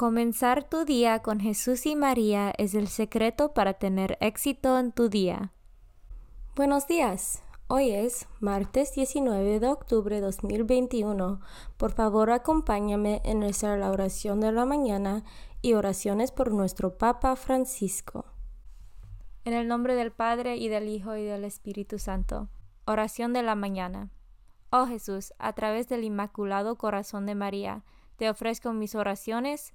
Comenzar tu día con Jesús y María es el secreto para tener éxito en tu día. Buenos días. Hoy es martes 19 de octubre de 2021. Por favor, acompáñame en nuestra la oración de la mañana y oraciones por nuestro Papa Francisco. En el nombre del Padre y del Hijo y del Espíritu Santo. Oración de la mañana. Oh Jesús, a través del Inmaculado Corazón de María, te ofrezco mis oraciones,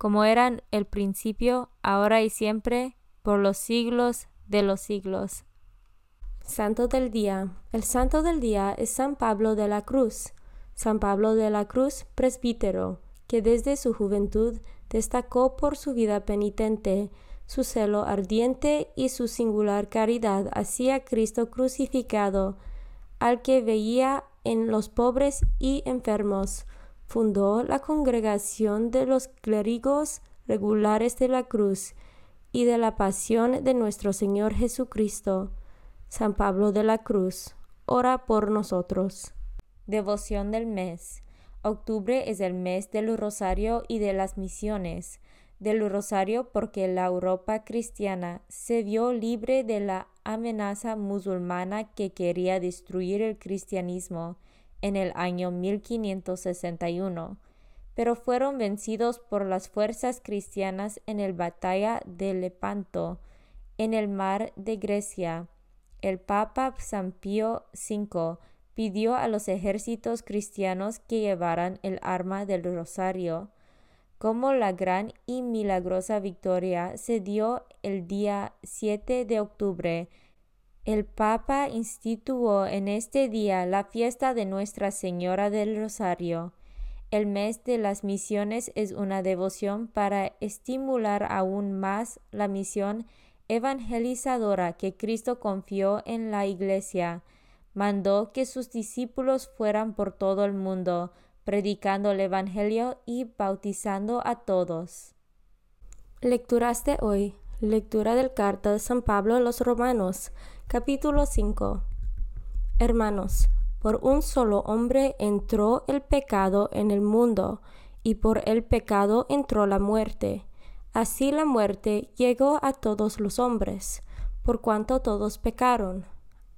como eran el principio, ahora y siempre, por los siglos de los siglos. Santo del Día. El Santo del Día es San Pablo de la Cruz. San Pablo de la Cruz, presbítero, que desde su juventud destacó por su vida penitente, su celo ardiente y su singular caridad hacia Cristo crucificado, al que veía en los pobres y enfermos, fundó la Congregación de los Clérigos Regulares de la Cruz y de la Pasión de nuestro Señor Jesucristo. San Pablo de la Cruz, ora por nosotros. Devoción del mes. Octubre es el mes del Rosario y de las misiones. Del Rosario porque la Europa cristiana se vio libre de la amenaza musulmana que quería destruir el cristianismo en el año 1561, pero fueron vencidos por las fuerzas cristianas en la batalla de Lepanto, en el mar de Grecia. El Papa San Pío V pidió a los ejércitos cristianos que llevaran el arma del rosario. Como la gran y milagrosa victoria se dio el día 7 de octubre el Papa instituyó en este día la fiesta de Nuestra Señora del Rosario. El mes de las misiones es una devoción para estimular aún más la misión evangelizadora que Cristo confió en la Iglesia. Mandó que sus discípulos fueran por todo el mundo, predicando el Evangelio y bautizando a todos. Lecturas de hoy. Lectura del carta de San Pablo a los Romanos. Capítulo 5 Hermanos, por un solo hombre entró el pecado en el mundo, y por el pecado entró la muerte. Así la muerte llegó a todos los hombres, por cuanto todos pecaron.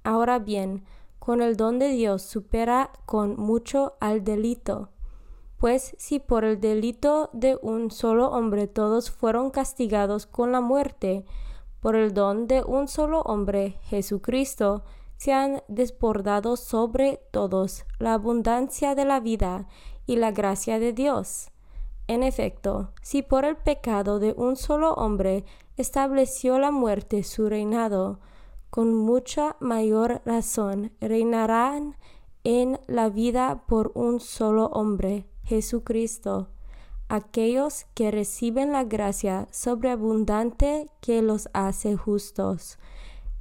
Ahora bien, con el don de Dios supera con mucho al delito. Pues si por el delito de un solo hombre todos fueron castigados con la muerte, por el don de un solo hombre, Jesucristo, se han desbordado sobre todos la abundancia de la vida y la gracia de Dios. En efecto, si por el pecado de un solo hombre estableció la muerte su reinado, con mucha mayor razón reinarán en la vida por un solo hombre, Jesucristo, aquellos que reciben la gracia sobreabundante que los hace justos.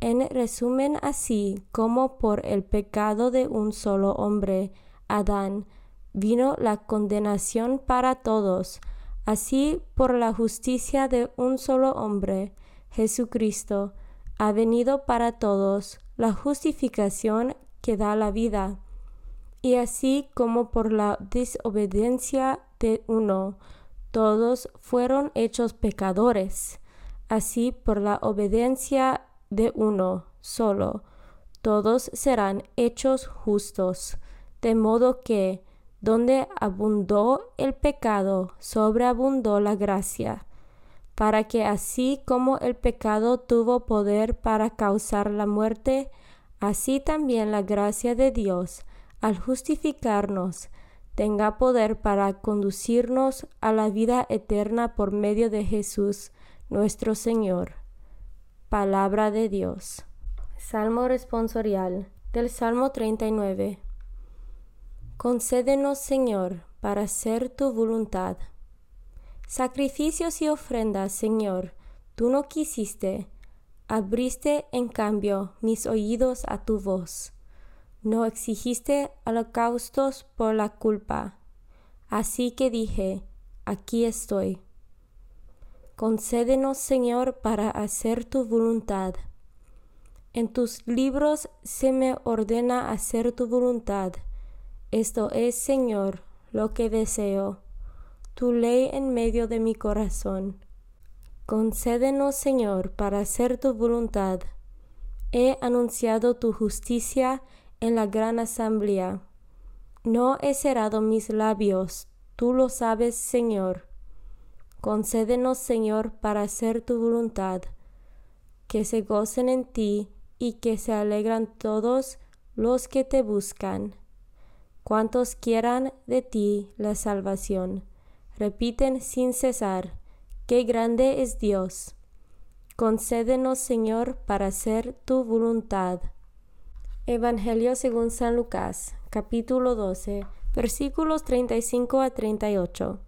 En resumen, así como por el pecado de un solo hombre, Adán, vino la condenación para todos, así por la justicia de un solo hombre, Jesucristo, ha venido para todos la justificación que da la vida. Y así como por la desobediencia de uno, todos fueron hechos pecadores, así por la obediencia de uno solo, todos serán hechos justos, de modo que, donde abundó el pecado, sobreabundó la gracia, para que así como el pecado tuvo poder para causar la muerte, así también la gracia de Dios, al justificarnos, tenga poder para conducirnos a la vida eterna por medio de Jesús, nuestro Señor. Palabra de Dios. Salmo responsorial del Salmo 39. Concédenos, Señor, para hacer tu voluntad. Sacrificios y ofrendas, Señor, tú no quisiste, abriste en cambio mis oídos a tu voz. No exigiste holocaustos por la culpa. Así que dije, aquí estoy. Concédenos, Señor, para hacer tu voluntad. En tus libros se me ordena hacer tu voluntad. Esto es, Señor, lo que deseo, tu ley en medio de mi corazón. Concédenos, Señor, para hacer tu voluntad. He anunciado tu justicia en la gran asamblea. No he cerrado mis labios, tú lo sabes, Señor. Concédenos, Señor, para hacer tu voluntad, que se gocen en ti y que se alegran todos los que te buscan. Cuantos quieran de ti la salvación, repiten sin cesar, qué grande es Dios. Concédenos, Señor, para hacer tu voluntad. Evangelio según San Lucas, capítulo 12, versículos 35 a 38.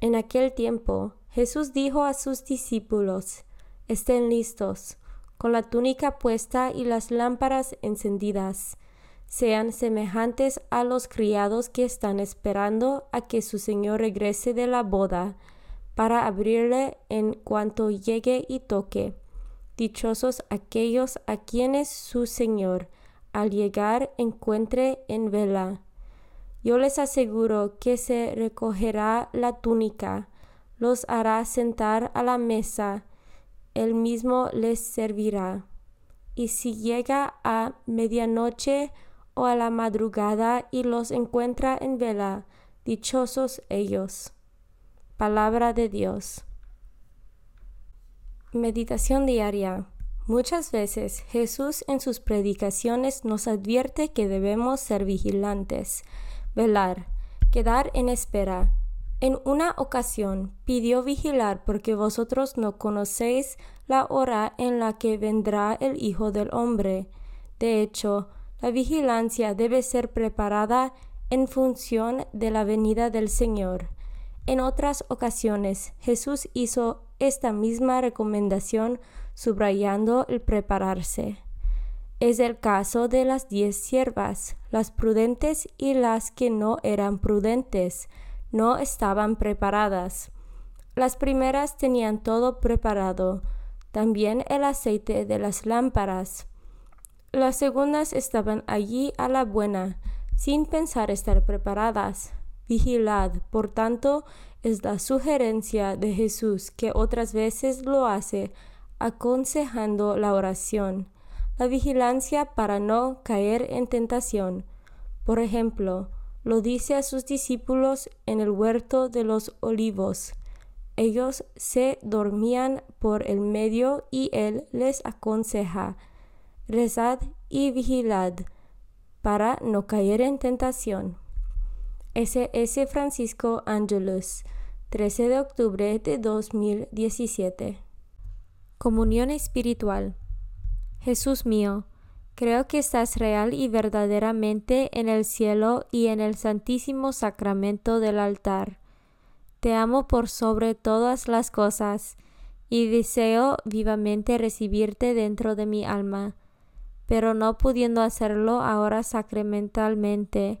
En aquel tiempo Jesús dijo a sus discípulos, Estén listos, con la túnica puesta y las lámparas encendidas. Sean semejantes a los criados que están esperando a que su Señor regrese de la boda, para abrirle en cuanto llegue y toque. Dichosos aquellos a quienes su Señor, al llegar, encuentre en vela. Yo les aseguro que se recogerá la túnica, los hará sentar a la mesa, él mismo les servirá. Y si llega a medianoche o a la madrugada y los encuentra en vela, dichosos ellos. Palabra de Dios. Meditación diaria. Muchas veces Jesús en sus predicaciones nos advierte que debemos ser vigilantes velar, quedar en espera. En una ocasión pidió vigilar porque vosotros no conocéis la hora en la que vendrá el Hijo del Hombre. De hecho, la vigilancia debe ser preparada en función de la venida del Señor. En otras ocasiones Jesús hizo esta misma recomendación subrayando el prepararse. Es el caso de las diez siervas, las prudentes y las que no eran prudentes, no estaban preparadas. Las primeras tenían todo preparado, también el aceite de las lámparas. Las segundas estaban allí a la buena, sin pensar estar preparadas. Vigilad, por tanto, es la sugerencia de Jesús que otras veces lo hace, aconsejando la oración la vigilancia para no caer en tentación. Por ejemplo, lo dice a sus discípulos en el huerto de los olivos. Ellos se dormían por el medio y él les aconseja, rezad y vigilad para no caer en tentación. S. S. Francisco Angelus, 13 de octubre de 2017. Comunión espiritual. Jesús mío, creo que estás real y verdaderamente en el cielo y en el santísimo sacramento del altar. Te amo por sobre todas las cosas y deseo vivamente recibirte dentro de mi alma. Pero no pudiendo hacerlo ahora sacramentalmente,